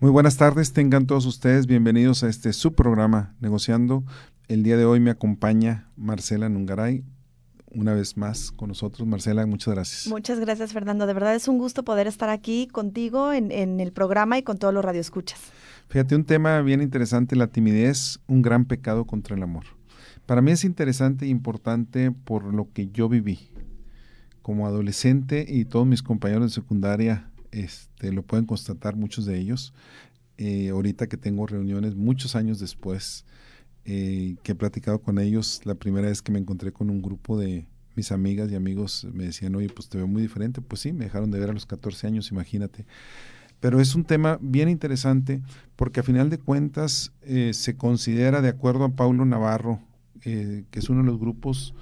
Muy buenas tardes, tengan todos ustedes bienvenidos a este subprograma Negociando. El día de hoy me acompaña Marcela Nungaray, una vez más con nosotros. Marcela, muchas gracias. Muchas gracias, Fernando. De verdad es un gusto poder estar aquí contigo en, en el programa y con todos los radioescuchas. Fíjate, un tema bien interesante, la timidez, un gran pecado contra el amor. Para mí es interesante e importante por lo que yo viví como adolescente y todos mis compañeros de secundaria este, lo pueden constatar, muchos de ellos. Eh, ahorita que tengo reuniones muchos años después, eh, que he platicado con ellos, la primera vez que me encontré con un grupo de mis amigas y amigos, me decían, oye, pues te veo muy diferente. Pues sí, me dejaron de ver a los 14 años, imagínate. Pero es un tema bien interesante porque a final de cuentas eh, se considera, de acuerdo a Paulo Navarro, que es uno de los grupos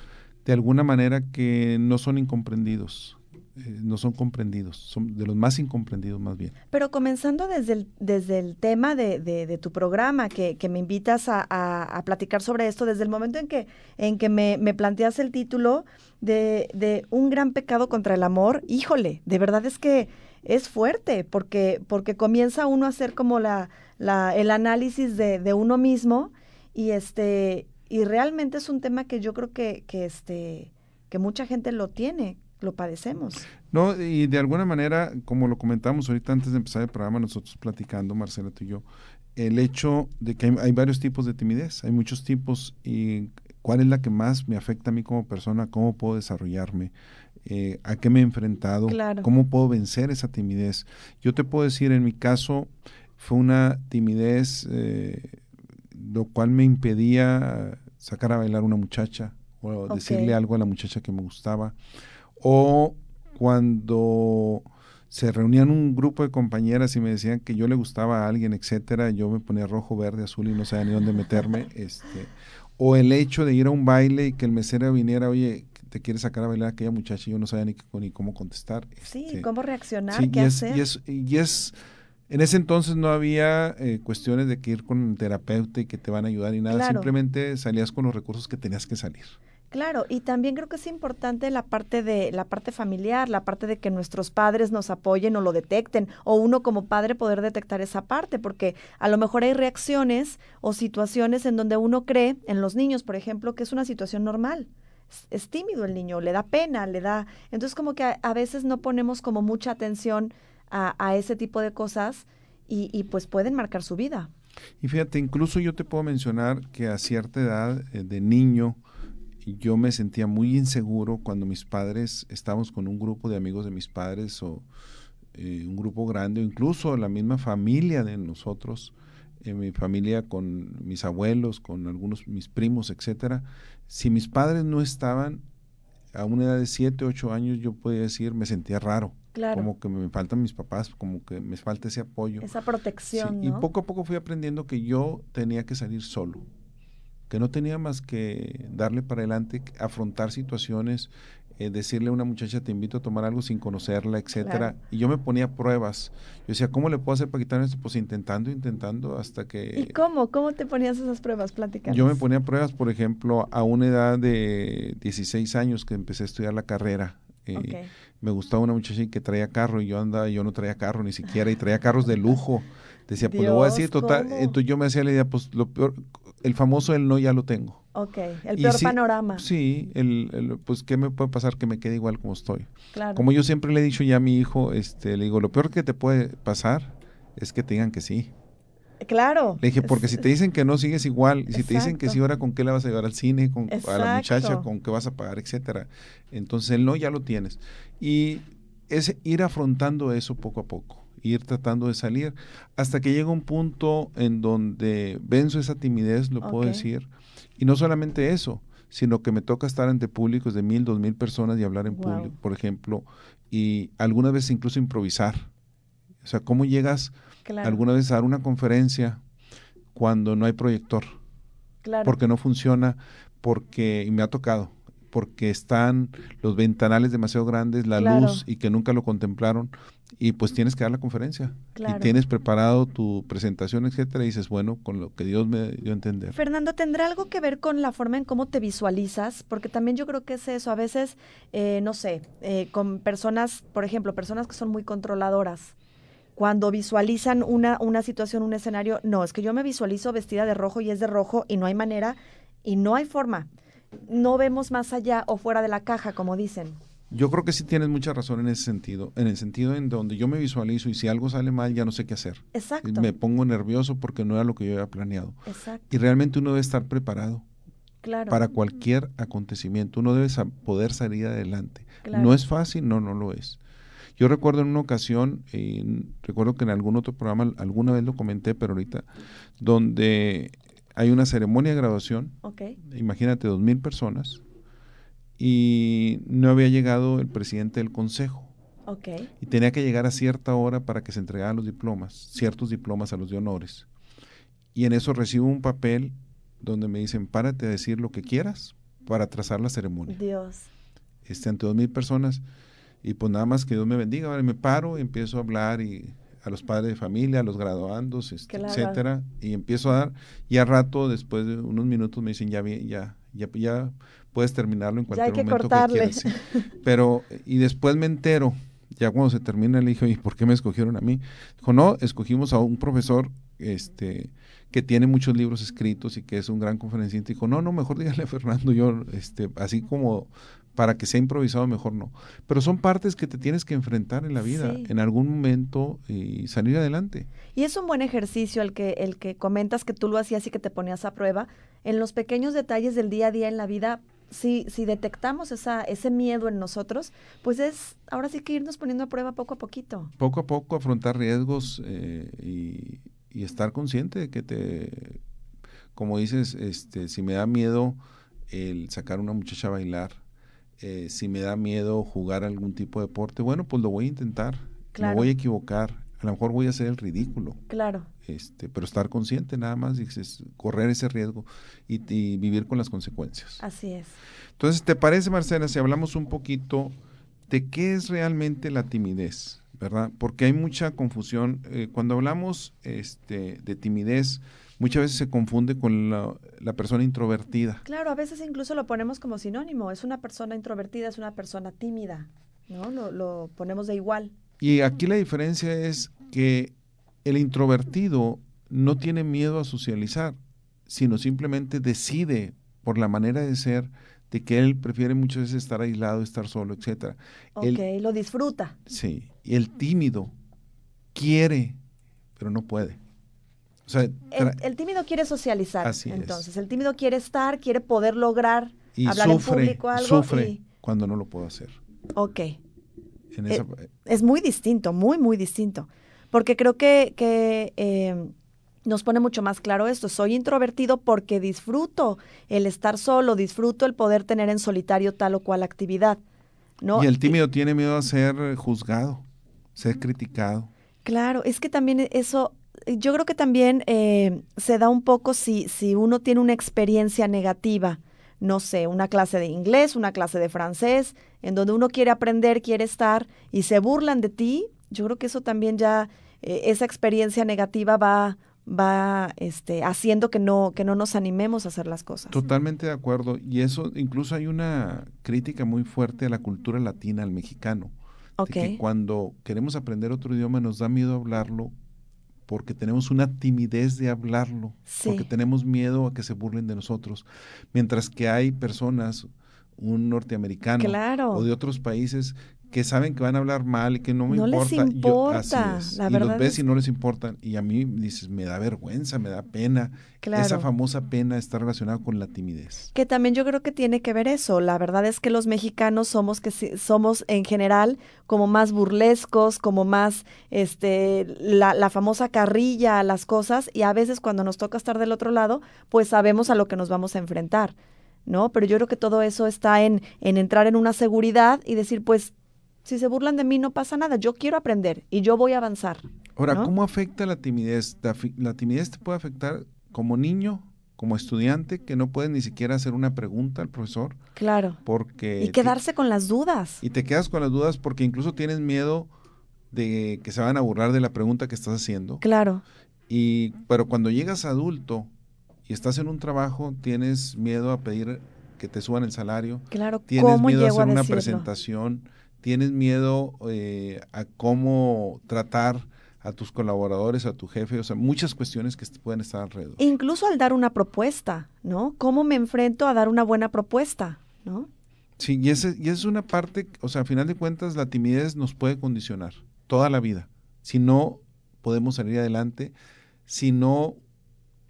de alguna manera que no son incomprendidos. Eh, no son comprendidos, son de los más incomprendidos más bien. Pero comenzando desde el, desde el tema de, de, tu programa, que, que me invitas a, a, platicar sobre esto, desde el momento en que, en que me, me planteas el título de, de, Un gran pecado contra el amor, híjole, de verdad es que es fuerte, porque, porque comienza uno a hacer como la, la, el análisis de, uno mismo y este y realmente es un tema que yo creo que, que este que mucha gente lo tiene lo padecemos. No, y de alguna manera, como lo comentamos ahorita antes de empezar el programa, nosotros platicando, Marcela, tú y yo, el hecho de que hay, varios tipos de timidez, hay muchos tipos, y cuál es la que más me afecta a mí como persona, cómo puedo desarrollarme, eh, a qué me he enfrentado, cómo puedo vencer esa timidez. Yo te puedo decir, en mi caso, fue una timidez, eh, lo cual me impedía sacar a bailar una muchacha o decirle algo a la muchacha que me gustaba o cuando se reunían un grupo de compañeras y me decían que yo le gustaba a alguien, etcétera, yo me ponía rojo, verde, azul y no sabía ni dónde meterme, este, o el hecho de ir a un baile y que el mesero viniera, oye, te quiere sacar a bailar a aquella muchacha y yo no sabía ni, ni cómo contestar. Sí, este, cómo reaccionar, qué hacer. y, es, y es, en ese entonces no había eh, cuestiones de que ir con un terapeuta y que te van a ayudar y nada, simplemente salías con los recursos que tenías que salir. Claro, y también creo que es importante la parte de la parte familiar, la parte de que nuestros padres nos apoyen o lo detecten, o uno como padre poder detectar esa parte, porque a lo mejor hay reacciones o situaciones en donde uno cree, en los niños, por ejemplo, que es una situación normal. Es, tímido el niño, le da pena, le da. Entonces, como que a, veces no ponemos como mucha atención a, ese tipo de cosas y, y, pues pueden marcar su vida. Y fíjate, incluso yo te puedo mencionar que a cierta edad eh, de niño, yo me sentía muy inseguro cuando mis padres estábamos con un grupo de amigos de mis padres o eh, un grupo grande o incluso la misma familia de nosotros, eh, mi familia con mis abuelos, con algunos mis primos, etcétera. Si mis padres no estaban a una edad de 7, 8 años, yo podía decir, me sentía raro. Como que me faltan mis papás, como que me falta ese apoyo. Esa protección. Y poco a poco fui aprendiendo que yo tenía que salir solo que no tenía más que darle para adelante, afrontar situaciones, eh, decirle a una muchacha te invito a tomar algo sin conocerla, etcétera. Y yo me ponía pruebas. Yo decía, ¿cómo le puedo hacer para quitarme esto? Pues intentando, intentando hasta que... ¿Y cómo? ¿Cómo te ponías esas pruebas? Platicando. Yo me ponía pruebas, por ejemplo, a una edad de 16 años que empecé a estudiar la carrera. Eh, me gustaba una muchacha que traía carro y yo andaba, yo no traía carro ni siquiera y traía carros de lujo. Decía, pues lo voy a decir total. Entonces yo me hacía la idea, pues lo peor, el famoso el no ya lo tengo. Ok, el peor panorama. Sí, el, pues qué me puede pasar que me quede igual como estoy. Claro. Como yo siempre le he dicho ya a mi hijo, este, le digo, lo peor que te puede pasar es que te digan que sí. Claro. Le dije, porque si te dicen que no, sigues igual. Y si te dicen que sí, ahora con qué le vas a llevar al cine, con, a la muchacha, con qué vas a pagar, etcétera. Entonces el no ya lo tienes. Y es ir afrontando eso poco a poco ir tratando de salir, hasta que llega un punto en donde venzo esa timidez, lo puedo decir, y no solamente eso, sino que me toca estar ante públicos de mil, dos mil personas y hablar en público, por ejemplo, y algunas veces incluso improvisar. O sea, ¿cómo llegas alguna vez a dar una conferencia cuando no hay proyector? Claro. Porque no funciona, porque, y me ha tocado, porque están los ventanales demasiado grandes, la luz y que nunca lo contemplaron y pues tienes que dar la conferencia y tienes preparado tu presentación, etcétera, y dices, bueno, con lo que Dios me dio a entender. Fernando, ¿tendrá algo que ver con la forma en cómo te visualizas? Porque también yo creo que es eso, a veces, eh, no sé, eh, con personas, por ejemplo, personas que son muy controladoras, cuando visualizan una, una situación, un escenario, no, es que yo me visualizo vestida de rojo y es de rojo y no hay manera y no hay forma. No vemos más allá o fuera de la caja, como dicen. Yo creo que sí tienes mucha razón en ese sentido, en el sentido en donde yo me visualizo y si algo sale mal ya no sé qué hacer. Exacto. Me pongo nervioso porque no era lo que yo había planeado. Exacto. Y realmente uno debe estar preparado claro. para cualquier acontecimiento. Uno debe poder salir adelante. No es fácil, no, no lo es. Yo recuerdo en una ocasión, recuerdo que en algún otro programa alguna vez lo comenté, pero ahorita, donde hay una ceremonia de graduación, imagínate, dos mil personas, y no había llegado el presidente del consejo. Y tenía que llegar a cierta hora para que se entregaran los diplomas, ciertos diplomas a los de honores. Y en eso recibo un papel donde me dicen, párate a decir lo que quieras para trazar la ceremonia. Dios. Este, ante dos mil personas. Y pues nada más que Dios me bendiga. Vale, me paro, y empiezo a hablar y a los padres de familia, a los graduandos, este, etcétera, y empiezo a dar, y a rato, después de unos minutos, me dicen, ya, ya, ya, ya puedes terminarlo en cualquier momento que quieras. Pero, y después me entero, ya cuando se termina, le dije, ¿y por qué me escogieron a mí? Dijo, no, escogimos a un profesor, este, que tiene muchos libros escritos y que es un gran conferencista. Dijo, no, no, mejor dígale a Fernando, yo, este, así como para que sea improvisado, mejor no. Pero son partes que te tienes que enfrentar en la vida, en algún momento y salir adelante. Y es un buen ejercicio el que, el que comentas que tú lo hacías y que te ponías a prueba. En los pequeños detalles del día a día en la vida, si, si detectamos esa, ese miedo en nosotros, pues es ahora sí que irnos poniendo a prueba poco a poquito. Poco a poco afrontar riesgos eh, y, y estar consciente de que te, como dices, este, si me da miedo el sacar a una muchacha a bailar, eh, si me da miedo jugar algún tipo de deporte, bueno, pues lo voy a intentar, me voy a equivocar, a lo mejor voy a hacer el ridículo. Claro. Este, pero estar consciente nada más, es correr ese riesgo y, vivir con las consecuencias. Así es. Entonces, ¿te parece, Marcela, si hablamos un poquito de qué es realmente la timidez? ¿Verdad? Porque hay mucha confusión. Eh, cuando hablamos este, de timidez, muchas veces se confunde con la, persona introvertida. Claro, a veces incluso lo ponemos como sinónimo. Es una persona introvertida, es una persona tímida, ¿no? Lo, lo ponemos de igual. Y aquí la diferencia es que el introvertido no tiene miedo a socializar, sino simplemente decide por la manera de ser de que él prefiere muchas veces estar aislado, estar solo, etcétera. Ok, lo disfruta. Sí, y el tímido quiere, pero no puede el, tímido quiere socializar. entonces, el tímido quiere estar, quiere poder lograr hablar en público algo. Sufre cuando no lo puedo hacer. Ok. Eh, es muy distinto, muy, muy distinto. Porque creo que, que eh, nos pone mucho más claro esto. Soy introvertido porque disfruto el estar solo, disfruto el poder tener en solitario tal o cual actividad. ¿no? Y el tímido tiene miedo a ser juzgado, ser criticado. Claro, es que también eso yo creo que también eh, se da un poco si, si uno tiene una experiencia negativa, no sé, una clase de inglés, una clase de francés, en donde uno quiere aprender, quiere estar y se burlan de ti, yo creo que eso también ya, eh, esa experiencia negativa va, va este, haciendo que no, que no nos animemos a hacer las cosas. Totalmente de acuerdo. Y eso, incluso hay una crítica muy fuerte a la cultura latina, al mexicano. que cuando queremos aprender otro idioma nos da miedo hablarlo porque tenemos una timidez de hablarlo, porque tenemos miedo a que se burlen de nosotros. Mientras que hay personas, un norteamericano o de otros países que saben que van a hablar mal y que no me no importa. Les importa y los ves y no les importan. Y a mí dices, me da vergüenza, me da pena. Esa famosa pena está relacionada con la timidez. Que también yo creo que tiene que ver eso. La verdad es que los mexicanos somos que somos en general como más burlescos, como más este la, la famosa carrilla a las cosas y a veces cuando nos toca estar del otro lado, pues sabemos a lo que nos vamos a enfrentar. ¿no? Pero yo creo que todo eso está en, en entrar en una seguridad y decir, pues si se burlan de mí no pasa nada, yo quiero aprender y yo voy a avanzar. Ahora, ¿cómo afecta la timidez? La, timidez te puede afectar como niño, como estudiante, que no puedes ni siquiera hacer una pregunta al profesor. Claro. Porque y quedarse con las dudas. Y te quedas con las dudas porque incluso tienes miedo de que se van a burlar de la pregunta que estás haciendo. Claro. Y pero cuando llegas adulto y estás en un trabajo, tienes miedo a pedir que te suban el salario. Claro, tienes miedo a hacer una presentación tienes miedo eh, a cómo tratar a tus colaboradores, a tu jefe, o sea, muchas cuestiones que pueden estar alrededor. Incluso al dar una propuesta, ¿no? ¿Cómo me enfrento a dar una buena propuesta, ¿no? Sí, y, ese, y es una parte, o sea, a final de cuentas, la timidez nos puede condicionar toda la vida. Si no podemos salir adelante, si no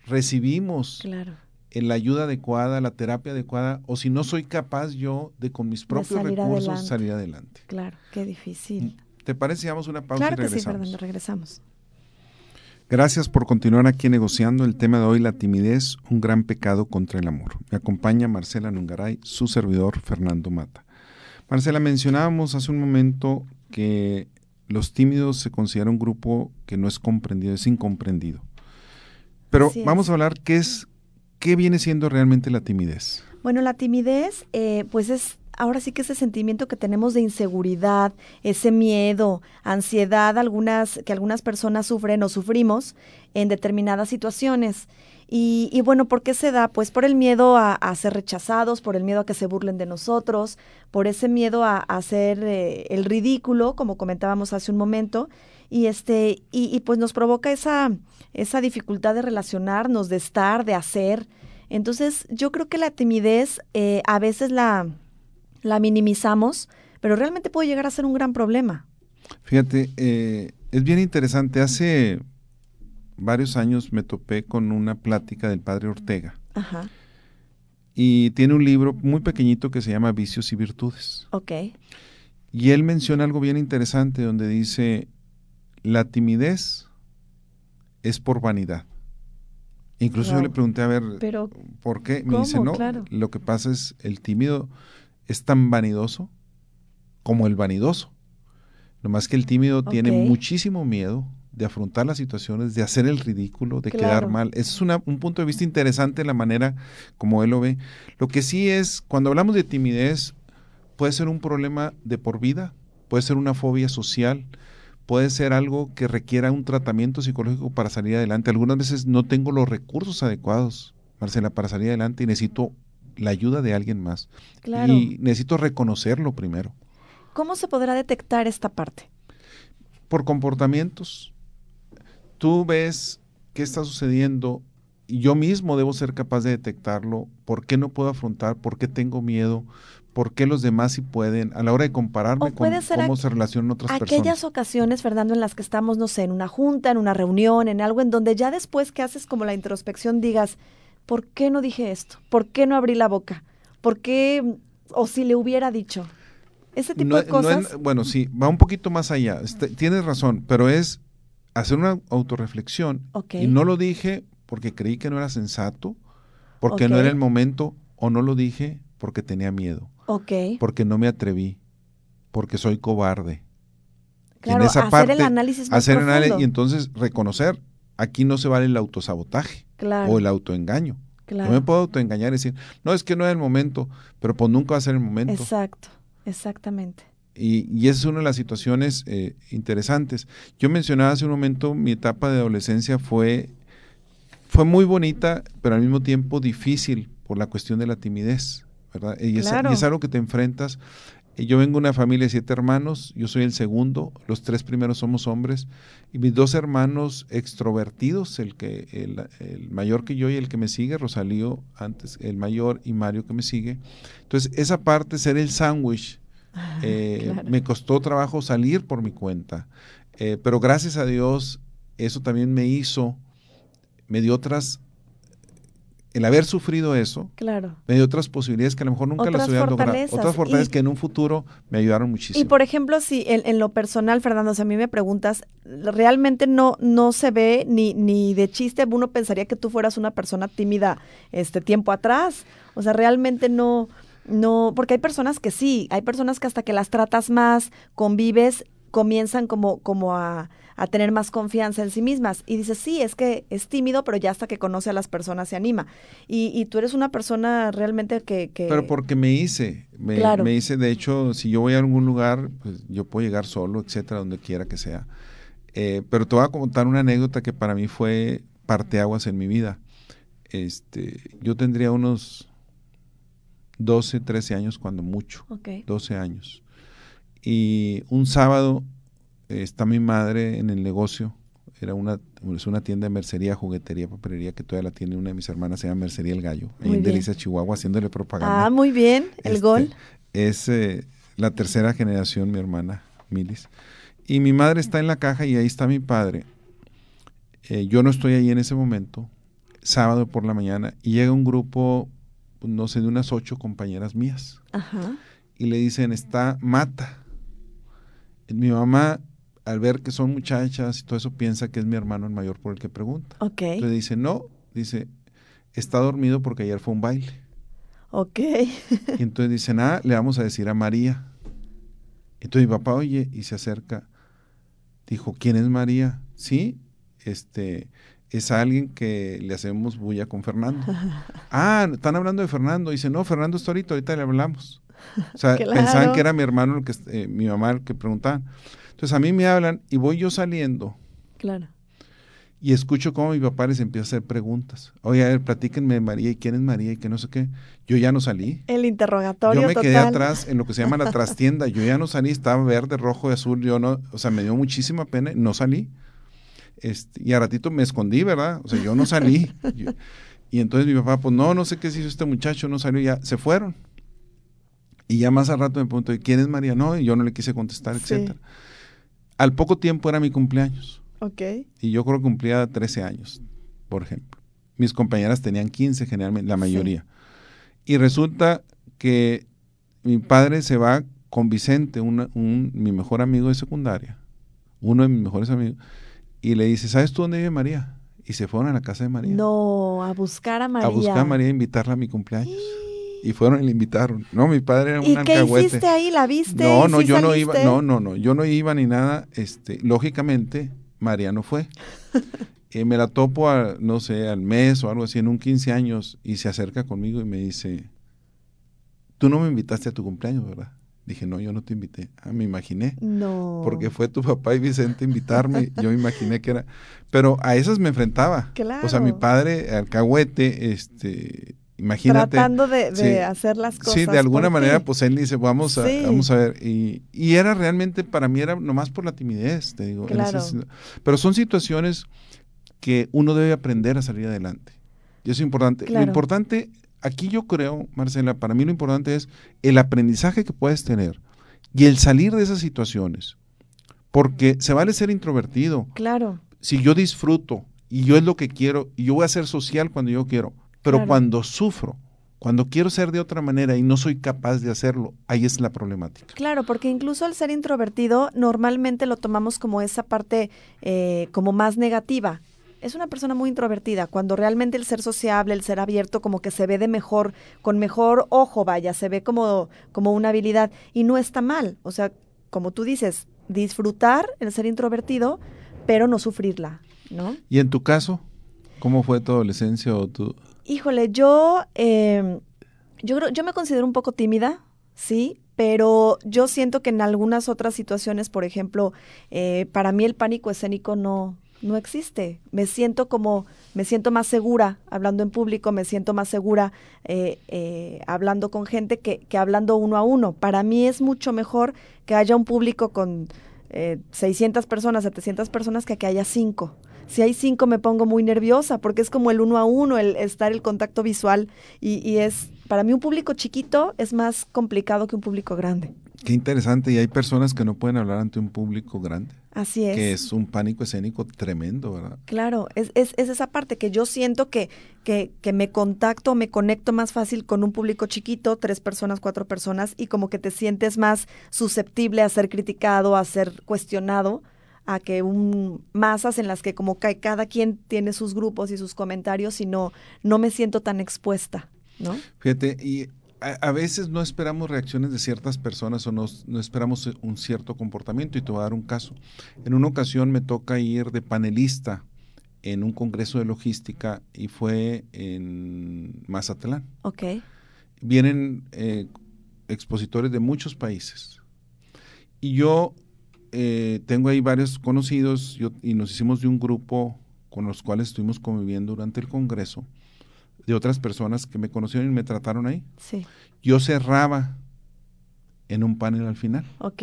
recibimos claro. La ayuda adecuada, la terapia adecuada, o si no soy capaz yo de con mis propios recursos salir adelante. Claro, qué difícil. ¿Te parece? Damos una pausa y regresamos. Que sí, Fernando, regresamos. Gracias por continuar aquí negociando el tema de hoy, la timidez, un gran pecado contra el amor. Me acompaña Marcela Nungaray, su servidor Fernando Mata. Marcela, mencionábamos hace un momento que los tímidos se considera un grupo que no es comprendido, es incomprendido. Pero vamos a hablar qué es, qué viene siendo realmente la timidez. Bueno, la timidez, eh, pues es ahora sí que ese sentimiento que tenemos de inseguridad, ese miedo, ansiedad, algunas que algunas personas sufren o sufrimos en determinadas situaciones. Y, bueno, ¿por qué se da? Pues por el miedo a, ser rechazados, por el miedo a que se burlen de nosotros, por ese miedo a, hacer eh, el ridículo, como comentábamos hace un momento, y este, y, pues nos provoca esa, esa dificultad de relacionarnos, de estar, de hacer. Entonces, yo creo que la timidez eh, a veces la, la minimizamos, pero realmente puede llegar a ser un gran problema. Fíjate, eh, es bien interesante. Hace varios años me topé con una plática del padre Ortega. Ajá. Y tiene un libro muy pequeñito que se llama Vicios y Virtudes. Ok. Y él menciona algo bien interesante donde dice, la timidez es por vanidad. Incluso yo le pregunté, a ver, Pero, ¿por qué? Me dice, no, lo que pasa es el tímido es tan vanidoso como el vanidoso. Lo más que el tímido tiene muchísimo miedo de afrontar las situaciones, de hacer el ridículo, de quedar mal. Ese es un punto de vista interesante la manera como él lo ve. Lo que sí es, cuando hablamos de timidez, puede ser un problema de por vida, puede ser una fobia social, puede ser algo que requiera un tratamiento psicológico para salir adelante. Algunas veces no tengo los recursos adecuados, Marcela, para salir adelante y necesito la ayuda de alguien más. Y necesito reconocerlo primero. ¿Cómo se podrá detectar esta parte? Por comportamientos. Tú ves qué está sucediendo y yo mismo debo ser capaz de detectarlo. ¿Por qué no puedo afrontar? ¿Por qué tengo miedo? ¿Por qué los demás sí pueden? A la hora de compararme con cómo se relacionan otras aquellas personas. Aquellas ocasiones, Fernando, en las que estamos, no sé, en una junta, en una reunión, en algo en donde ya después que haces como la introspección digas, ¿por qué no dije esto? ¿Por qué no abrí la boca? ¿Por qué, o si le hubiera dicho? Ese tipo de cosas. bueno, sí, va un poquito más allá. Este, tienes razón, pero es hacer una autorreflexión. Y no lo dije porque creí que no era sensato, porque no era el momento, o no lo dije porque tenía miedo. Porque no me atreví, porque soy cobarde. Claro, hacer el análisis más hacer análisis y entonces reconocer, aquí no se vale el autosabotaje o el autoengaño. Claro. me puedo autoengañar y decir, no, es que no es el momento, pero pues nunca va a ser el momento. Exacto, exactamente. Y, y esa es una de las situaciones eh, interesantes. Yo mencionaba hace un momento, mi etapa de adolescencia fue, fue muy bonita, pero al mismo tiempo difícil por la cuestión de la timidez, ¿verdad? y es algo que te enfrentas yo vengo de una familia de siete hermanos, yo soy el segundo, los tres primeros somos hombres, y mis dos hermanos extrovertidos, el, que, el, mayor que yo y el que me sigue, Rosalío antes, el mayor y Mario que me sigue. Entonces, esa parte, ser el sándwich, ah, eh, me costó trabajo salir por mi cuenta, eh, pero gracias a Dios, eso también me hizo, me dio otras el haber sufrido eso claro. me dio otras posibilidades que a lo mejor nunca las hubiera logrado. Otras fortalezas que en un futuro me ayudaron muchísimo. Y por ejemplo, si en, lo personal, Fernando, si a mí me preguntas, realmente no, no se ve ni, ni de chiste, uno pensaría que tú fueras una persona tímida este tiempo atrás. O sea, realmente no, no, porque hay personas que sí, hay personas que hasta que las tratas más, convives, comienzan como, como a a tener más confianza en sí mismas. Y dices, sí, es que es tímido, pero ya hasta que conoce a las personas se anima. Y, y tú eres una persona realmente que... Pero porque me hice, me, me hice, de hecho, si yo voy a algún lugar, pues yo puedo llegar solo, etcétera, donde quiera que sea. Eh, pero te voy a contar una anécdota que para mí fue parteaguas en mi vida. Este, yo tendría unos 12, 13 años cuando mucho. 12 años. Y un sábado está mi madre en el negocio era una, es una tienda de mercería, juguetería, papelería que todavía la tiene una de mis hermanas, se llama Mercería El Gallo, ahí en Delicia, Chihuahua, haciéndole propaganda. Ah, muy bien, el este, gol. Es eh, la tercera generación, mi hermana, Milis. Y mi madre está en la caja y ahí está mi padre. Eh, yo no estoy ahí en ese momento, sábado por la mañana, y llega un grupo, no sé, de unas ocho compañeras mías. Ajá. Y le dicen, está Mata. Mi mamá al ver que son muchachas y todo eso, piensa que es mi hermano el mayor por el que pregunta. Ok. Entonces dice, no, dice, está dormido porque ayer fue un baile. Ok. y entonces dice, nada, le vamos a decir a María. Entonces mi papá oye y se acerca. Dijo, ¿quién es María? Sí, este, es alguien que le hacemos bulla con Fernando. ah, están hablando de Fernando. Dice, no, Fernando está ahorita, ahorita le hablamos. O sea, pensaban que era mi hermano, el que, eh, mi mamá el que preguntaba. Entonces a mí me hablan y voy yo saliendo. Claro. Y escucho cómo mi papá les empieza a hacer preguntas. Oye, a ver, platíquenme de María y quién es María y que no sé qué. Yo ya no salí. El interrogatorio. Yo me quedé atrás en lo que se llama la trastienda. Yo ya no salí, estaba verde, rojo y azul. Yo no, o sea, me dio muchísima pena, no salí. Este, y a ratito me escondí, ¿verdad? O sea, yo no salí. y entonces mi papá, pues no, no sé qué se hizo este muchacho, no salió, ya se fueron. Y ya más al rato me preguntó, ¿quién es María? No, y yo no le quise contestar, etcétera. Al poco tiempo era mi cumpleaños. Ok. Y yo creo que cumplía 13 años, por ejemplo. Mis compañeras tenían 15 generalmente, la mayoría. Y resulta que mi padre se va con Vicente, un, mi mejor amigo de secundaria, uno de mis mejores amigos, y le dice, ¿sabes tú dónde vive María? Y se fueron a la casa de María. No, a buscar a María. A buscar a María e invitarla a mi cumpleaños y fueron y le invitaron. No, mi padre era un ¿Y qué hiciste ahí? ¿La viste? No, no, yo no iba, no, no, no, yo no iba ni nada. Este, lógicamente, María no fue. Eh, me la topo, a, no sé, al mes o algo así, en un 15 años, y se acerca conmigo y me dice, tú no me invitaste a tu cumpleaños, ¿verdad? Dije, no, yo no te invité. Ah, me imaginé. No. Porque fue tu papá y Vicente invitarme. yo me imaginé que era. Pero a esas me enfrentaba. Claro. O sea, mi padre, alcahuete, este, Imagínate. Tratando de, hacer las cosas. Sí, de alguna manera, pues él dice, vamos a, vamos a ver. Y, y, era realmente, para mí era nomás por la timidez, te digo. Claro. pero son situaciones que uno debe aprender a salir adelante. Y eso es importante. Lo importante, aquí yo creo, Marcela, para mí lo importante es el aprendizaje que puedes tener y el salir de esas situaciones. Porque se vale ser introvertido. Claro. Si yo disfruto y yo es lo que quiero y yo voy a ser social cuando yo quiero pero cuando sufro, cuando quiero ser de otra manera y no soy capaz de hacerlo, ahí es la problemática. Claro, porque incluso al ser introvertido, normalmente lo tomamos como esa parte eh, como más negativa. Es una persona muy introvertida, cuando realmente el ser sociable, el ser abierto, como que se ve de mejor, con mejor ojo, vaya, se ve como, como una habilidad y no está mal. O sea, como tú dices, disfrutar el ser introvertido, pero no sufrirla, ¿no? ¿Y en tu caso? ¿Cómo fue tu adolescencia o tu, Híjole, yo, eh, yo, yo me considero un poco tímida, sí, pero yo siento que en algunas otras situaciones, por ejemplo, eh, para mí el pánico escénico no, no existe. Me siento como, me siento más segura hablando en público, me siento más segura eh, eh, hablando con gente que, que, hablando uno a uno. Para mí es mucho mejor que haya un público con 600 personas, 700 personas que que haya cinco si hay cinco me pongo muy nerviosa porque es como el uno a uno, el estar el contacto visual y, y es, para mí un público chiquito es más complicado que un público grande. Qué interesante, y hay personas que no pueden hablar ante un público grande. Así es. Que es un pánico escénico tremendo, ¿verdad? Claro, es, es, es esa parte que yo siento que, que, que, me contacto, me conecto más fácil con un público chiquito, tres personas, cuatro personas, y como que te sientes más susceptible a ser criticado, a ser cuestionado, a que un masas en las que como cada quien tiene sus grupos y sus comentarios y no, no me siento tan expuesta, ¿no? Fíjate, y a, veces no esperamos reacciones de ciertas personas o no, no, esperamos un cierto comportamiento y te voy a dar un caso. En una ocasión me toca ir de panelista en un congreso de logística y fue en Mazatlán. Ok. Vienen eh, expositores de muchos países. Y yo eh, tengo ahí varios conocidos y nos hicimos de un grupo con los cuales estuvimos conviviendo durante el Congreso, de otras personas que me conocieron y me trataron ahí. Sí. Yo cerraba en un panel al final. Ok.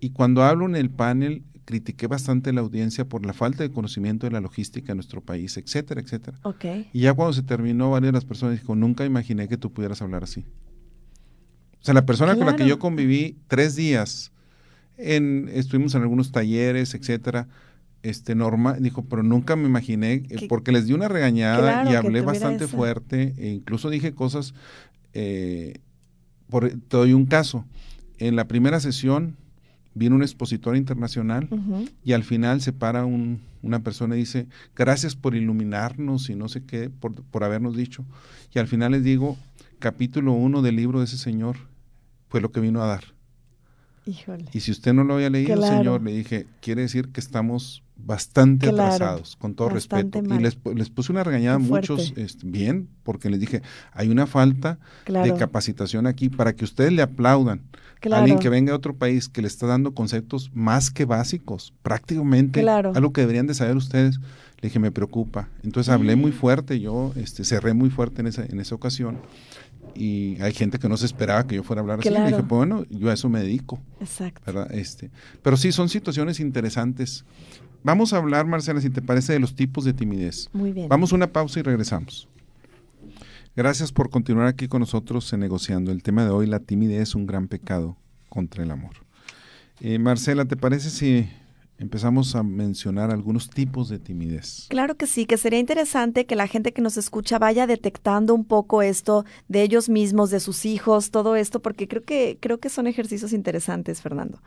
Y cuando hablo en el panel, critiqué bastante la audiencia por la falta de conocimiento de la logística en nuestro país, etcétera, etcétera. Y ya cuando se terminó, varias de las personas dijo, nunca imaginé que tú pudieras hablar así. O sea, la persona con la que yo conviví tres días, en, estuvimos en algunos talleres, etcétera, este normal dijo, pero nunca me imaginé, eh, porque les di una regañada y hablé bastante fuerte, e incluso dije cosas, eh, por, te doy un caso, en la primera sesión viene un expositor internacional y al final se para un, una persona y dice, gracias por iluminarnos y no sé qué, por, por habernos dicho. Y al final les digo, capítulo uno del libro de ese señor fue lo que vino a dar. Y si usted no lo había leído, señor, le dije, quiere decir que estamos bastante atrasados, con todo respeto. Y les, les, puse una regañada a muchos, este, bien, porque les dije, hay una falta de capacitación aquí para que ustedes le aplaudan. alguien que venga de otro país que le está dando conceptos más que básicos, prácticamente algo que deberían de saber ustedes. Le dije, me preocupa. Entonces hablé muy fuerte, yo este, cerré muy fuerte en esa, en esa ocasión y hay gente que no se esperaba que yo fuera a hablar así. Y dije, pues, bueno, yo a eso me dedico. Exacto. ¿verdad? Este, pero sí, son situaciones interesantes. Vamos a hablar, Marcela, si te parece, de los tipos de timidez. Muy bien. Vamos a una pausa y regresamos. Gracias por continuar aquí con nosotros en Negociando. El tema de hoy, la timidez es un gran pecado contra el amor. Eh, Marcela, ¿te parece si empezamos a mencionar algunos tipos de timidez. Claro que sí, que sería interesante que la gente que nos escucha vaya detectando un poco esto de ellos mismos, de sus hijos, todo esto, porque creo que, creo que son ejercicios interesantes, Fernando.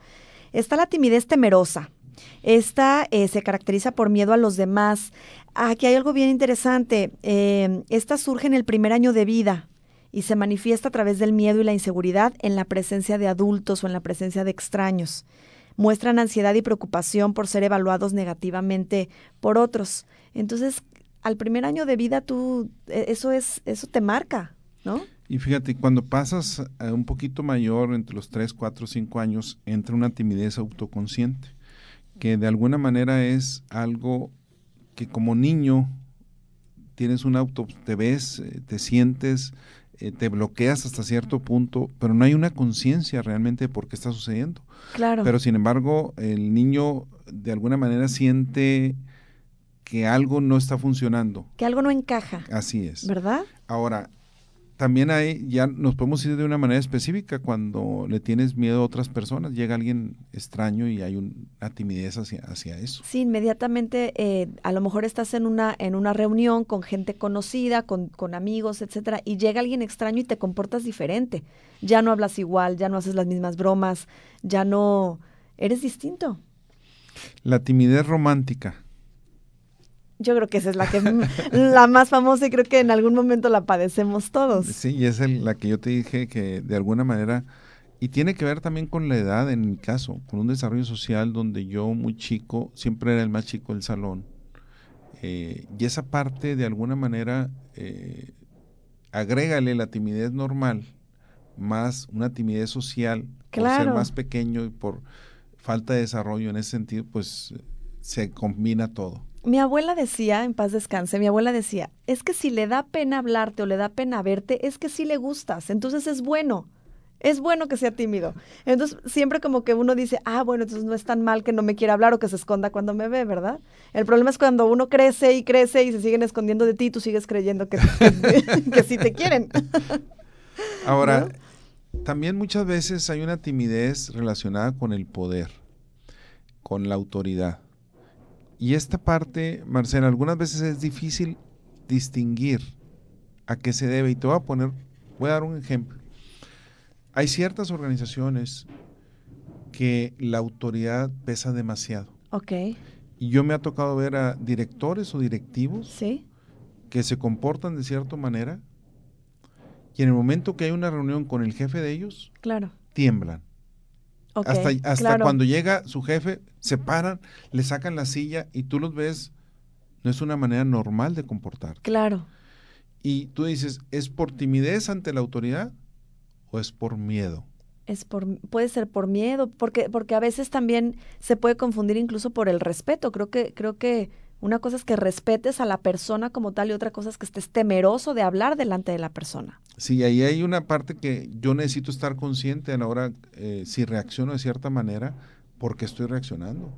Está la timidez temerosa. Esta eh, se caracteriza por miedo a los demás. Aquí hay algo bien interesante. Eh, esta surge en el primer año de vida y se manifiesta a través del miedo y la inseguridad en la presencia de adultos o en la presencia de extraños muestran ansiedad y preocupación por ser evaluados negativamente por otros. Entonces, al primer año de vida tú e, eso es eso te marca, ¿no? Y fíjate, cuando pasas a un poquito mayor, entre los 3, 4, 5 años, entra una timidez autoconsciente, que de alguna manera es algo que como niño tienes un auto, te ves, eh, te sientes, eh, te bloqueas hasta cierto punto, pero no hay una conciencia realmente de por qué está sucediendo. Claro. Pero sin embargo, el niño de alguna manera siente que algo no está funcionando. Que algo no encaja. Así es. ¿Verdad? Ahora, también hay, ya nos podemos ir de una manera específica cuando le tienes miedo a otras personas, llega alguien extraño y hay una timidez hacia, hacia eso. Sí, inmediatamente eh, a lo mejor estás en una, en una reunión con gente conocida, con, con amigos, etcétera, y llega alguien extraño y te comportas diferente. Ya no hablas igual, ya no haces las mismas bromas, ya no eres distinto. La timidez romántica. Yo creo que esa es la que la más famosa y creo que en algún momento la padecemos todos. Sí, y es la que yo te dije que de alguna manera y tiene que ver también con la edad en mi caso, con un desarrollo social donde yo muy chico siempre era el más chico del salón. Eh, y esa parte de alguna manera eh, agrégale la timidez normal más una timidez social por ser más pequeño y por falta de desarrollo en ese sentido, pues se combina todo. Mi abuela decía, en paz descanse, mi abuela decía, es que si le da pena hablarte o le da pena verte, es que sí le gustas, entonces es bueno. Es bueno que sea tímido. Entonces, siempre como que uno dice, ah, bueno, entonces no es tan mal que no me quiera hablar o que se esconda cuando me ve, ¿verdad? El problema es cuando uno crece y crece y se siguen escondiendo de ti, tú sigues creyendo que, que, sí te quieren. Ahora, también muchas veces hay una timidez relacionada con el poder, con la autoridad. Y esta parte, Marcela, algunas veces es difícil distinguir a qué se debe. Y te voy a poner, voy a dar un ejemplo. Hay ciertas organizaciones que la autoridad pesa demasiado. Ok. Y yo me ha tocado ver a directores o directivos que se comportan de cierta manera y en el momento que hay una reunión con el jefe de ellos, claro. tiemblan hasta hasta cuando llega su jefe, se paran, le sacan la silla y tú los ves, no es una manera normal de comportar. Claro. Y tú dices, ¿es por timidez ante la autoridad o es por miedo? Es por, puede ser por miedo, porque, porque a veces también se puede confundir incluso por el respeto. Creo que, creo que una cosa es que respetes a la persona como tal y otra cosa es que estés temeroso de hablar delante de la persona. Sí, ahí hay una parte que yo necesito estar consciente a la hora, eh, si reacciono de cierta manera, porque estoy reaccionando.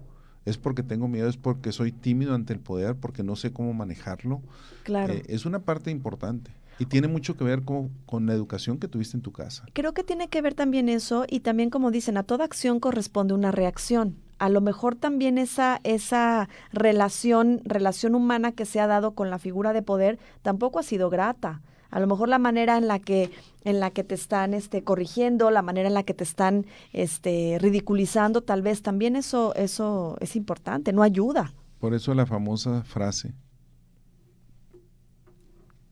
es porque tengo miedo, es porque soy tímido ante el poder, porque no sé cómo manejarlo. Claro. Eh, es una parte importante. Y tiene mucho que ver con, con, la educación que tuviste en tu casa. Creo que tiene que ver también eso y también como dicen, a toda acción corresponde una reacción. A lo mejor también esa, esa relación, relación humana que se ha dado con la figura de poder tampoco ha sido grata. A lo mejor la manera en la que, en la que te están este, corrigiendo, la manera en la que te están este, ridiculizando, tal vez también eso, eso es importante, no ayuda. Por eso la famosa frase,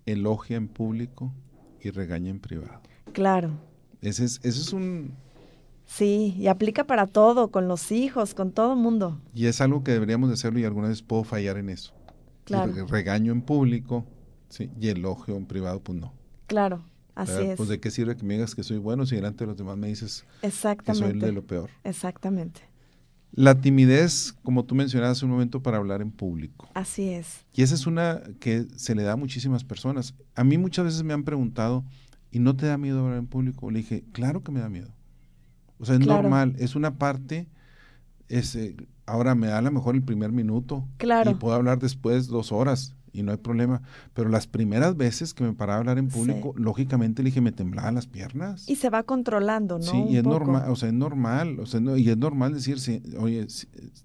elogia en público y regaña en privado. Claro. Ese es, ese es un... Sí, y aplica para todo, con los hijos, con todo el mundo. Y es algo que deberíamos de hacerlo y alguna vez puedo fallar en eso. Claro. regaño en público Sí, y elogio en privado, pues no. Claro, así es. Pues de qué sirve que me digas que soy bueno si delante de los demás me dices que soy de lo peor. Exactamente. La timidez, como tú mencionabas hace un momento, para hablar en público. Así es. Y esa es una que se le da a muchísimas personas. A mí muchas veces me han preguntado, ¿y no te da miedo hablar en público? Le dije, claro que me da miedo. O sea, es normal, es una parte, es, eh, ahora me da a lo mejor el primer minuto. Claro. Y puedo hablar después dos horas y no hay problema. Pero las primeras veces que me paraba a hablar en público, lógicamente le dije, me temblaban las piernas. Y se va controlando, ¿no? Sí, y es normal, o sea, es normal, o sea, y es normal decir, si, oye,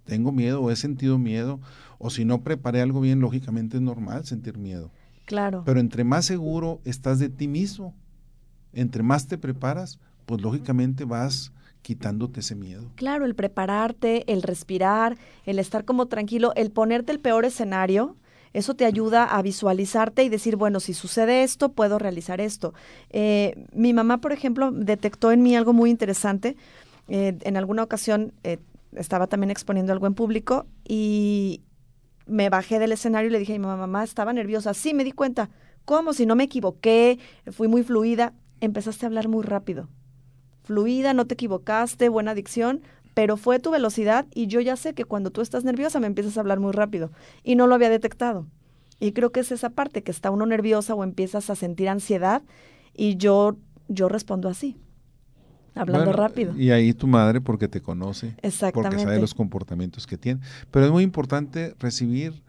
tengo miedo o he sentido miedo, o si no preparé algo bien, lógicamente es normal sentir miedo. Claro. Pero entre más seguro estás de ti mismo, entre más te preparas, pues lógicamente vas quitándote ese miedo. Claro, el prepararte, el respirar, el estar como tranquilo, el ponerte el peor escenario, eso te ayuda a visualizarte y decir, bueno, si sucede esto, puedo realizar esto. Eh, mi mamá, por ejemplo, detectó en mí algo muy interesante. Eh, en alguna ocasión eh, estaba también exponiendo algo en público y me bajé del escenario y le dije a mi mamá, mamá, estaba nerviosa. Sí, me di cuenta. ¿Cómo? Si no me equivoqué, fui muy fluida. Empezaste a hablar muy rápido. Fluida, no te equivocaste, buena dicción, pero fue tu velocidad y yo ya sé que cuando tú estás nerviosa me empiezas a hablar muy rápido y no lo había detectado. Y creo que es esa parte que está uno nerviosa o empiezas a sentir ansiedad y yo yo respondo así. Hablando rápido. Y ahí tu madre porque te conoce, porque sabe los comportamientos que tiene, pero es muy importante recibir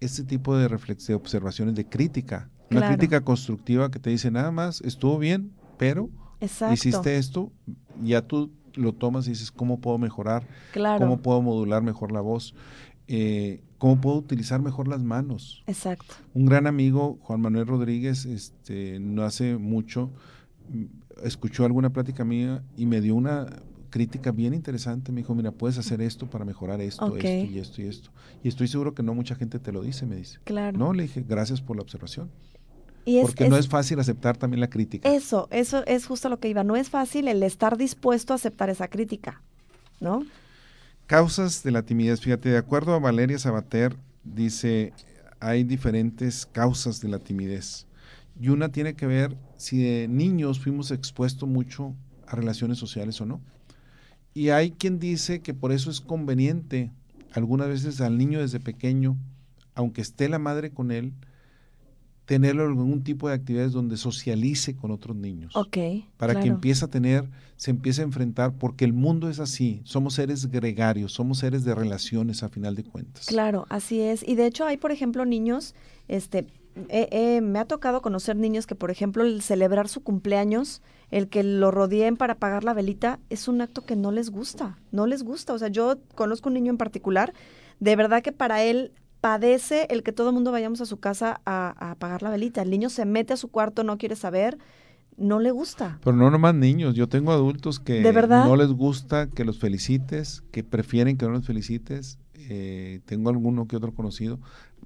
este tipo de reflexiones, de observaciones de crítica, una crítica constructiva que te dice nada más estuvo bien, pero hiciste esto, ya tú lo tomas y dices, ¿cómo puedo mejorar? ¿Cómo puedo modular mejor la voz? Eh, ¿Cómo puedo utilizar mejor las manos? Exacto. Un gran amigo, Juan Manuel Rodríguez, este, no hace mucho, mm, escuchó alguna plática mía y me dio una crítica bien interesante. Me dijo, mira, puedes hacer esto para mejorar esto, esto y esto y esto. Y estoy seguro que no mucha gente te lo dice, me dice. Claro. No, le dije, gracias por la observación. Porque no es fácil aceptar también la crítica. Eso, eso es justo lo que iba. No es fácil el estar dispuesto a aceptar esa crítica, ¿no? Causas de la timidez. Fíjate, de acuerdo a Valeria Sabater, dice, hay diferentes causas de la timidez. Y una tiene que ver si de niños fuimos expuestos mucho a relaciones sociales o no. Y hay quien dice que por eso es conveniente algunas veces al niño desde pequeño, aunque esté la madre con él, tenerlo en algún tipo de actividades donde socialice con otros niños. Ok. Para que empiece a tener, se empiece a enfrentar, porque el mundo es así, somos seres gregarios, somos seres de relaciones a final de cuentas. Claro, así es. Y de hecho hay, por ejemplo, niños, este, me ha tocado conocer niños que, por ejemplo, el celebrar su cumpleaños, el que lo rodeen para apagar la velita, es un acto que no les gusta, no les gusta. O sea, yo conozco un niño en particular, de verdad que para él padece el que todo el mundo vayamos a su casa a, apagar la velita. El niño se mete a su cuarto, no quiere saber, no le gusta. Pero no nomás niños, yo tengo adultos que no les gusta que los felicites, que prefieren que no los felicites. Eh, tengo alguno que otro conocido.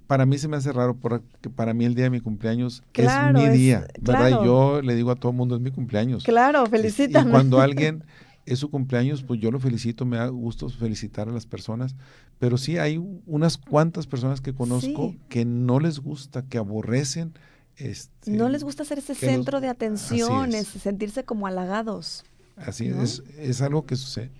Para mí se me hace raro porque para mí el día de mi cumpleaños es mi día, ¿verdad? Y yo le digo a todo el mundo, es mi cumpleaños. Claro, felicítame. Y cuando alguien es su cumpleaños, pues yo lo felicito, me da gusto felicitar a las personas, pero sí hay unas cuantas personas que conozco que no les gusta, que aborrecen. Este, no les gusta ser ese centro de atención, sentirse como halagados. Así es, es algo que sucede.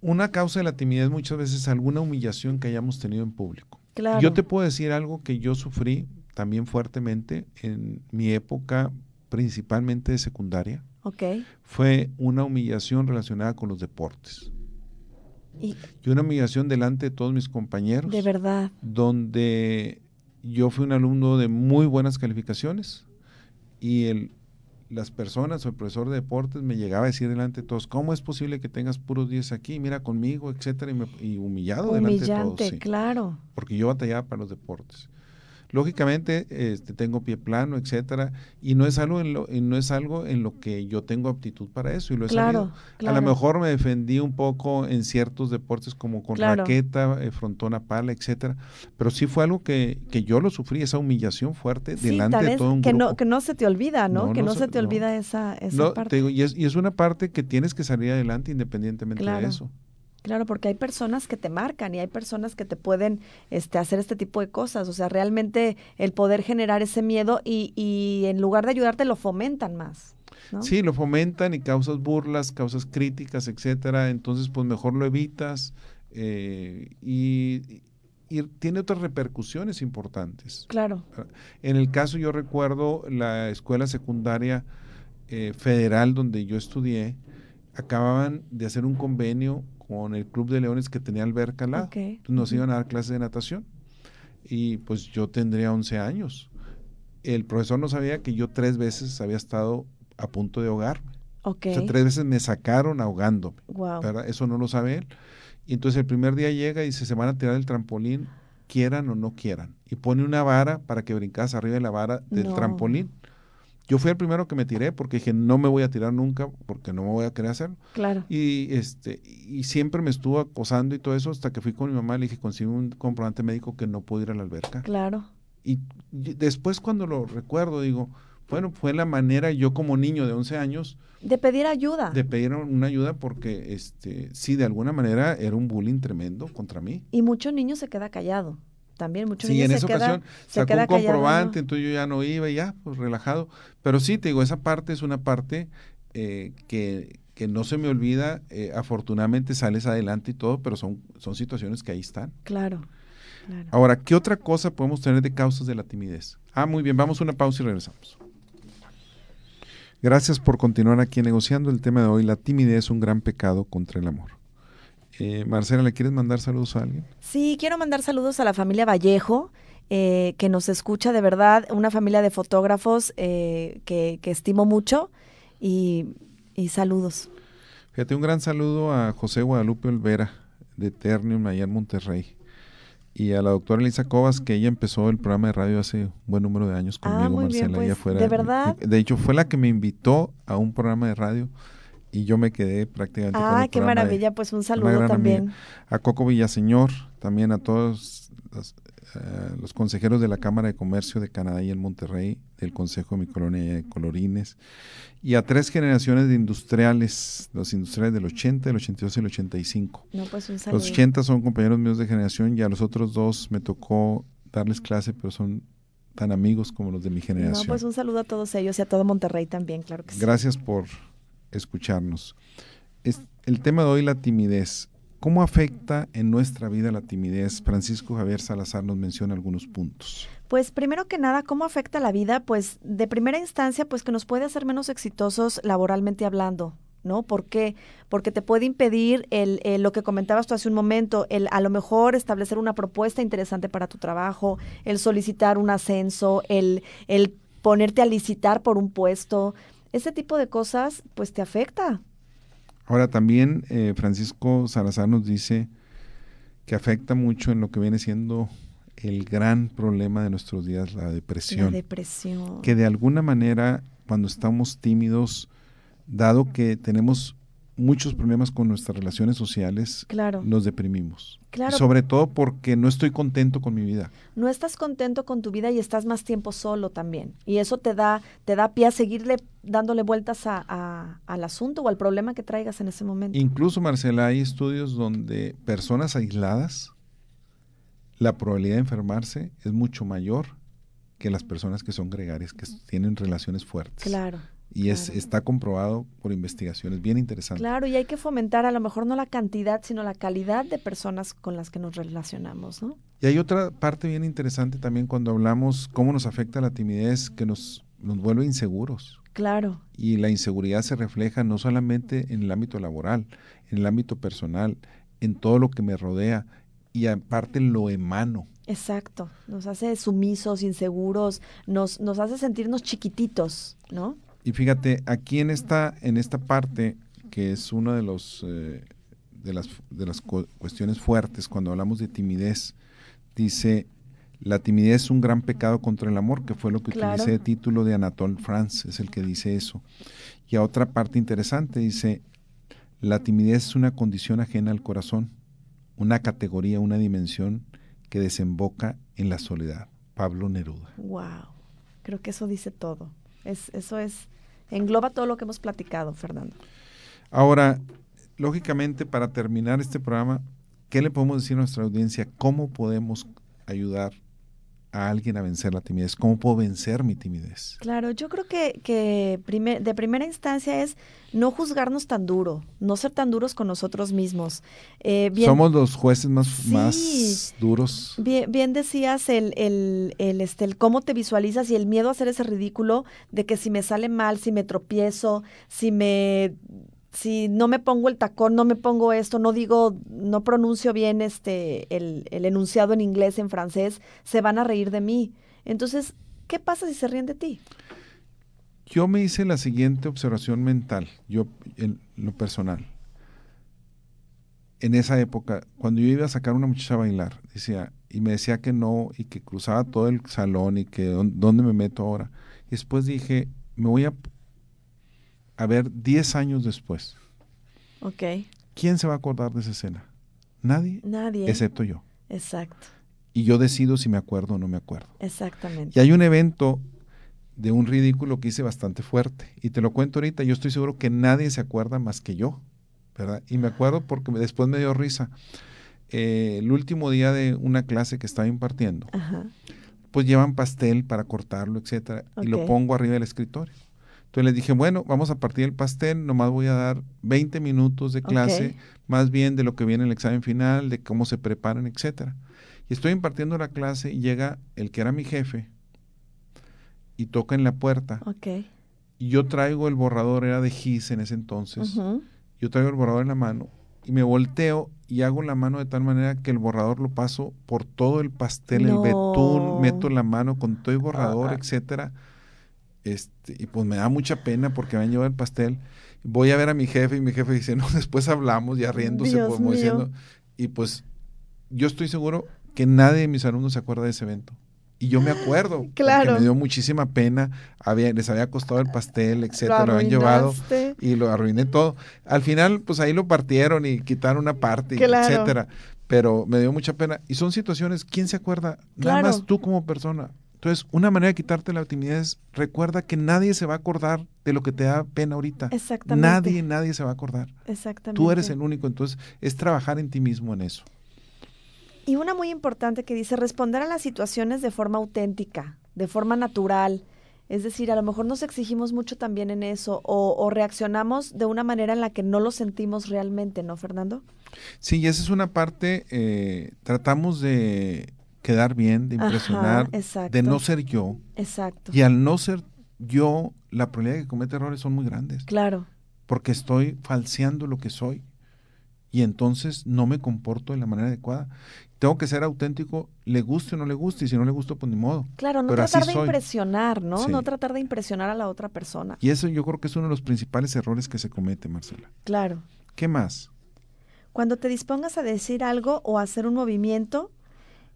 Una causa de la timidez muchas veces es alguna humillación que hayamos tenido en público. Yo te puedo decir algo que yo sufrí también fuertemente en mi época, principalmente de secundaria. Okay. Fue una humillación relacionada con los deportes. Y, una humillación delante de todos mis compañeros. De verdad. Donde yo fui un alumno de muy buenas calificaciones y el, las personas o el profesor de deportes me llegaba a decir delante de todos, ¿cómo es posible que tengas puros 10 aquí? Mira conmigo, etcétera, y, humillado delante de todos. Sí, claro. Porque yo batallaba para los deportes. Lógicamente, este, tengo pie plano, etcétera, y no es algo en lo, no es algo en lo que yo tengo aptitud para eso y lo he claro, A lo mejor me defendí un poco en ciertos deportes como con raqueta, eh, frontona pala, etcétera, pero sí fue algo que, que yo lo sufrí, esa humillación fuerte delante de todo un que grupo. No, que no se te olvida, ¿no? que no, se, te olvida esa, esa parte. y, es, y es una parte que tienes que salir adelante independientemente de eso. Claro, porque hay personas que te marcan y hay personas que te pueden este, hacer este tipo de cosas. O sea, realmente el poder generar ese miedo y, y en lugar de ayudarte lo fomentan más. Sí, lo fomentan y causas burlas, causas críticas, etcétera. Entonces, pues mejor lo evitas eh, y, y tiene otras repercusiones importantes. Claro. En el caso, yo recuerdo la escuela secundaria eh, federal donde yo estudié, acababan de hacer un convenio con el Club de Leones que tenía alberca al lado. Nos iban a dar clases de natación. Y pues yo tendría 11 años. El profesor no sabía que yo tres veces había estado a punto de ahogarme. O sea, tres veces me sacaron ahogándome. Eso no lo sabe él. Y entonces el primer día llega y dice, se van a tirar el trampolín, quieran o no quieran. Y pone una vara para que brincas arriba de la vara del trampolín. Yo fui el primero que me tiré porque dije, no me voy a tirar nunca porque no me voy a querer hacerlo. Claro. Y, este, y siempre me estuvo acosando y todo eso hasta que fui con mi mamá y le dije, consigo un comprobante médico que no puedo ir a la alberca. Claro. Y, después cuando lo recuerdo digo, bueno, fue la manera yo como niño de 11 años. De pedir ayuda. De pedir una ayuda porque, este, sí, de alguna manera era un bullying tremendo contra mí. Y muchos niños se queda callado también muchos sí, en esa ocasión sacó un comprobante, entonces yo ya no iba y ya, pues relajado. Pero sí, te digo, esa parte es una parte eh, que, que, no se me olvida. Eh, afortunadamente sales adelante y todo, pero son, son situaciones que ahí están. Claro, claro. Ahora, ¿qué otra cosa podemos tener de causas de la timidez? Ah, muy bien, vamos a una pausa y regresamos. Gracias por continuar aquí negociando el tema de hoy, la timidez, un gran pecado contra el amor. Eh, Marcela, ¿le quieres mandar saludos a alguien? Sí, quiero mandar saludos a la familia Vallejo. Eh, que nos escucha de verdad, una familia de fotógrafos eh, que, estimo mucho y, saludos. Fíjate, un gran saludo a José Guadalupe Olvera de Ternium allá en Monterrey y a la doctora Elisa Cobas que ella empezó el programa de radio hace un buen número de años ah, conmigo, Marcela. ella pues, de verdad. De hecho, fue la que me invitó a un programa de radio y yo me quedé prácticamente ah, qué maravilla, pues un saludo también. A Coco Villaseñor, también a todos eh, los, consejeros de la Cámara de Comercio de Canadá y en Monterrey, del Consejo de mi colonia de Colorines, y a tres generaciones de industriales, los industriales del 80, el 82 y el 85. No, pues un saludo. Los 80 son compañeros míos de generación y a los otros dos me tocó darles clase, pero son tan amigos como los de mi generación. No, pues un saludo a todos ellos y a todo Monterrey también, claro que sí. Gracias por escucharnos. Es, el tema de hoy, la timidez. ¿Cómo afecta en nuestra vida la timidez? Francisco Javier Salazar nos menciona algunos puntos. Pues primero que nada, ¿cómo afecta la vida? Pues de primera instancia, pues que nos puede hacer menos exitosos laboralmente hablando, ¿no? ¿Por qué? Porque te puede impedir el, lo que comentabas tú hace un momento, el a lo mejor establecer una propuesta interesante para tu trabajo, el solicitar un ascenso, el, el ponerte a licitar por un puesto, ese tipo de cosas pues te afecta. Ahora también eh, Francisco Salazar nos dice que afecta mucho en lo que viene siendo el gran problema de nuestros días, la depresión. La depresión. Que de alguna manera, cuando estamos tímidos, dado que tenemos muchos problemas con nuestras relaciones sociales, claro. nos deprimimos. Claro. Sobre todo porque no estoy contento con mi vida. No estás contento con tu vida y estás más tiempo solo también. Y eso te da, te da pie a seguirle dándole vueltas a, al asunto o al problema que traigas en ese momento. Incluso, Marcela, hay estudios donde personas aisladas, la probabilidad de enfermarse es mucho mayor que las personas que son gregarias, que tienen relaciones fuertes. Claro. Y es, está comprobado por investigaciones bien interesantes. Claro, y hay que fomentar a lo mejor no la cantidad, sino la calidad de personas con las que nos relacionamos, ¿no? Y hay otra parte bien interesante también cuando hablamos cómo nos afecta la timidez, que nos, nos vuelve inseguros. Claro. Y la inseguridad se refleja no solamente en el ámbito laboral, en el ámbito personal, en todo lo que me rodea y aparte lo emano. Exacto, nos hace sumisos, inseguros, nos, nos hace sentirnos chiquititos, ¿no? Y fíjate, aquí en esta, en esta parte, que es una de los eh, de las, de las cuestiones fuertes cuando hablamos de timidez, dice la timidez es un gran pecado contra el amor, que fue lo que utilicé de título de Anatole France, es el que dice eso. Y a otra parte interesante dice, la timidez es una condición ajena al corazón, una categoría, una dimensión que desemboca en la soledad. Pablo Neruda. Wow, creo que eso dice todo. Es, eso es, engloba todo lo que hemos platicado, Fernando. Ahora, lógicamente, para terminar este programa, ¿qué le podemos decir a nuestra audiencia? ¿Cómo podemos ayudar a alguien a vencer la timidez? ¿Cómo puedo vencer mi timidez? Claro, yo creo que, que de primera instancia es no juzgarnos tan duro, no ser tan duros con nosotros mismos. Eh, Somos los jueces más, más duros. Bien, bien decías el, el, el, este, el cómo te visualizas y el miedo a hacer ese ridículo de que si me sale mal, si me tropiezo, si me si no me pongo el tacón, no me pongo esto, no digo, no pronuncio bien este el, el, enunciado en inglés, en francés, se van a reír de mí. Entonces, ¿qué pasa si se ríen de ti? Yo me hice la siguiente observación mental, yo en lo personal. En esa época, cuando yo iba a sacar una muchacha a bailar, decía, y me decía que no, y que cruzaba todo el salón, y que dónde me meto ahora. Y después dije, me voy a a ver 10 años después. Ok. ¿Quién se va a acordar de esa escena? Nadie. Nadie. Excepto yo. Exacto. Y yo decido si me acuerdo o no me acuerdo. Exactamente. Y hay un evento de un ridículo que hice bastante fuerte. Y te lo cuento ahorita, yo estoy seguro que nadie se acuerda más que yo, ¿verdad? Y me acuerdo porque después me dio risa. Eh, el último día de una clase que estaba impartiendo, pues llevan pastel para cortarlo, etcétera, y lo pongo arriba del escritorio. Entonces les dije, bueno, vamos a partir el pastel, nomás voy a dar 20 minutos de clase, más bien de lo que viene en el examen final, de cómo se preparan, etcétera. Y estoy impartiendo la clase y llega el que era mi jefe y toca en la puerta. Okay. Y yo traigo el borrador, era de GIS en ese entonces. Yo traigo el borrador en la mano y me volteo y hago la mano de tal manera que el borrador lo paso por todo el pastel, el betún, meto la mano con todo el borrador, etc. etcétera este, y pues me da mucha pena porque me han llevado el pastel. Voy a ver a mi jefe y mi jefe dice, no, después hablamos ya riéndose, como diciendo. Y pues yo estoy seguro que nadie de mis alumnos se acuerda de ese evento. Y yo me acuerdo, claro. porque me dio muchísima pena, había, les había costado el pastel, etcétera, lo, habían llevado y lo arruiné todo. Al final, pues ahí lo partieron y quitaron una parte, etcétera. Pero me dio mucha pena. Y son situaciones, ¿quién se acuerda? Nada más tú como persona. Entonces, una manera de quitarte la timidez, recuerda que nadie se va a acordar de lo que te da pena ahorita. Exactamente. Nadie, nadie se va a acordar. Exactamente. Tú eres el único, entonces es trabajar en ti mismo en eso. Y una muy importante que dice, responder a las situaciones de forma auténtica, de forma natural. Es decir, a lo mejor nos exigimos mucho también en eso o, reaccionamos de una manera en la que no lo sentimos realmente, ¿no, Fernando? Sí, y esa es una parte, eh, tratamos de quedar bien, de impresionar, de no ser yo. Exacto. Y al no ser yo, la probabilidad de que cometa errores son muy grandes. Claro. Porque estoy falseando lo que soy. Y entonces no me comporto de la manera adecuada. Tengo que ser auténtico, le guste o no le guste, y si no le gusta, pues ni modo. Claro, no tratar de impresionar, ¿no? No tratar de impresionar a la otra persona. Y eso yo creo que es uno de los principales errores que se comete, Marcela. Claro. ¿Qué más? Cuando te dispongas a decir algo o a hacer un movimiento,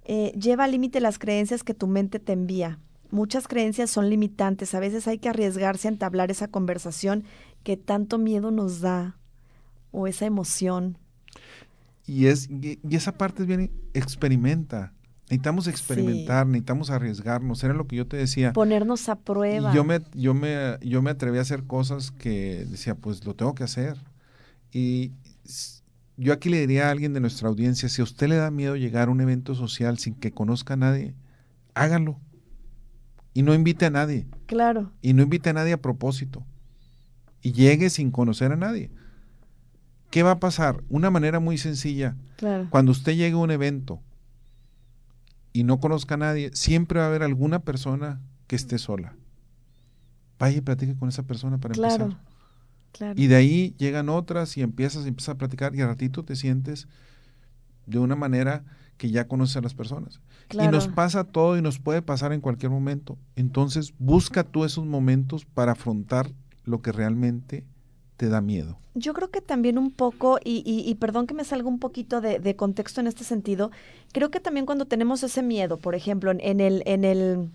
eh, lleva al límite las creencias que tu mente te envía. Muchas creencias son limitantes, a veces hay que arriesgarse a entablar esa conversación que tanto miedo nos da o esa emoción. Y, es, y esa parte es bien, experimenta. Necesitamos experimentar, necesitamos arriesgarnos, era lo que yo te decía. Ponernos a prueba. yo me, yo me, yo me atreví a hacer cosas que decía, pues lo tengo que hacer. Y yo aquí le diría a alguien de nuestra audiencia, si a usted le da miedo llegar a un evento social sin que conozca a nadie, háganlo. Y no invite a nadie. Claro. Y no invite a nadie a propósito. Y llegue sin conocer a nadie. ¿Qué va a pasar? Una manera muy sencilla. Claro. Cuando usted llegue a un evento y no conozca a nadie, siempre va a haber alguna persona que esté sola. Vaya y platique con esa persona para claro. empezar. Y de ahí llegan otras y empiezas, empiezas a platicar y al ratito te sientes de una manera que ya conoces a las personas. Y nos pasa todo y nos puede pasar en cualquier momento. Entonces, busca tú esos momentos para afrontar lo que realmente te da miedo. Yo creo que también un poco, y, y, perdón que me salga un poquito de, de, contexto en este sentido, creo que también cuando tenemos ese miedo, por ejemplo, en el, en el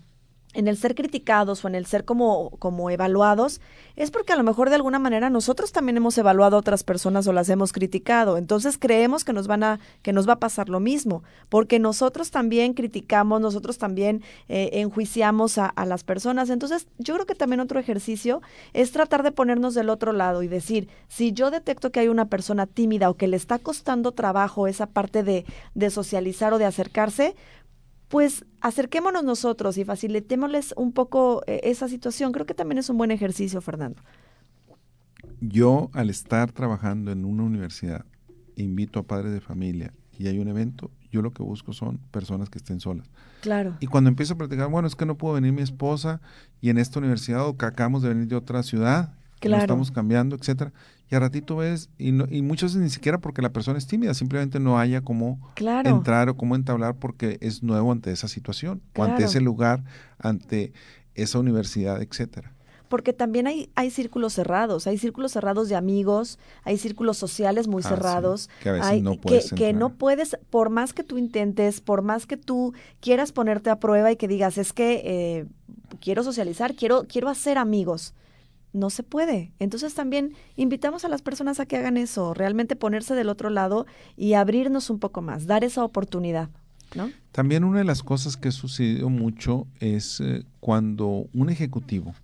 en el ser criticados o en el ser como, como evaluados, es porque a lo mejor de alguna manera nosotros también hemos evaluado a otras personas o las hemos criticado. Entonces creemos que nos van a, que nos va a pasar lo mismo, porque nosotros también criticamos, nosotros también eh, enjuiciamos a, a las personas. Entonces, yo creo que también otro ejercicio es tratar de ponernos del otro lado y decir, si yo detecto que hay una persona tímida o que le está costando trabajo esa parte de, de socializar o de acercarse, pues acerquémonos nosotros y facilitémosles un poco eh, esa situación. Creo que también es un buen ejercicio, Fernando. Yo, al estar trabajando en una universidad, invito a padres de familia y hay un evento, yo lo que busco son personas que estén solas. Claro. Y cuando empiezo a platicar, bueno, es que no puedo venir mi esposa y en esta universidad o que acabamos de venir de otra ciudad, claro. estamos cambiando, etcétera y a ratito ves, y, no, y muchas veces ni siquiera porque la persona es tímida, simplemente no haya cómo entrar o cómo entablar porque es nuevo ante esa situación, o ante ese lugar, ante esa universidad, etcétera. Porque también hay, hay círculos cerrados, hay círculos cerrados de amigos, hay círculos sociales muy ah, cerrados, que a veces no puedes que, no puedes, por más que tú intentes, por más que tú quieras ponerte a prueba y que digas, es que eh, quiero socializar, quiero, quiero hacer amigos, no se puede. Entonces también invitamos a las personas a que hagan eso, realmente ponerse del otro lado y abrirnos un poco más, dar esa oportunidad. ¿no? También una de las cosas que ha sucedido mucho es eh, cuando un ejecutivo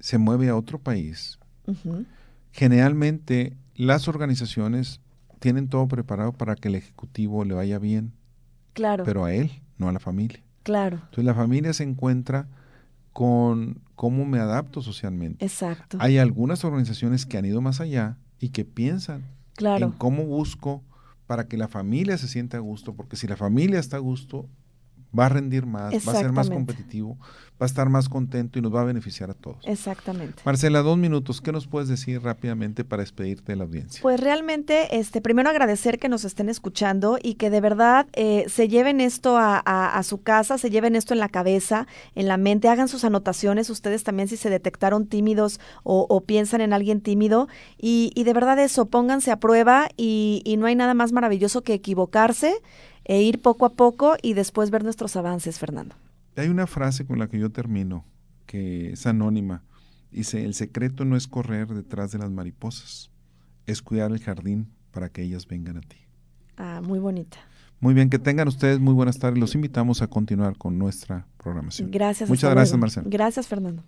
se mueve a otro país, generalmente las organizaciones tienen todo preparado para que el ejecutivo le vaya bien. Claro. Pero a él, no a la familia. Claro. Entonces la familia se encuentra con cómo me adapto socialmente. Exacto. Hay algunas organizaciones que han ido más allá y que piensan en cómo busco para que la familia se sienta a gusto, porque si la familia está a gusto, va a rendir más, va a ser más competitivo, va a estar más contento y nos va a beneficiar a todos. Exactamente. Marcela, dos minutos, ¿qué nos puedes decir rápidamente para despedirte de la audiencia? Pues realmente, este, primero agradecer que nos estén escuchando y que de verdad eh, se lleven esto a, su casa, se lleven esto en la cabeza, en la mente, hagan sus anotaciones ustedes también si se detectaron tímidos o, piensan en alguien tímido y, de verdad eso, pónganse a prueba y, y no hay nada más maravilloso que equivocarse e ir poco a poco y después ver nuestros avances, Fernando. Hay una frase con la que yo termino, que es anónima. Dice, el secreto no es correr detrás de las mariposas, es cuidar el jardín para que ellas vengan a ti. Ah, muy bonita. Muy bien, que tengan ustedes muy buenas tardes. Los invitamos a continuar con nuestra programación. Gracias. Muchas gracias, Marcelo. Gracias, Fernando.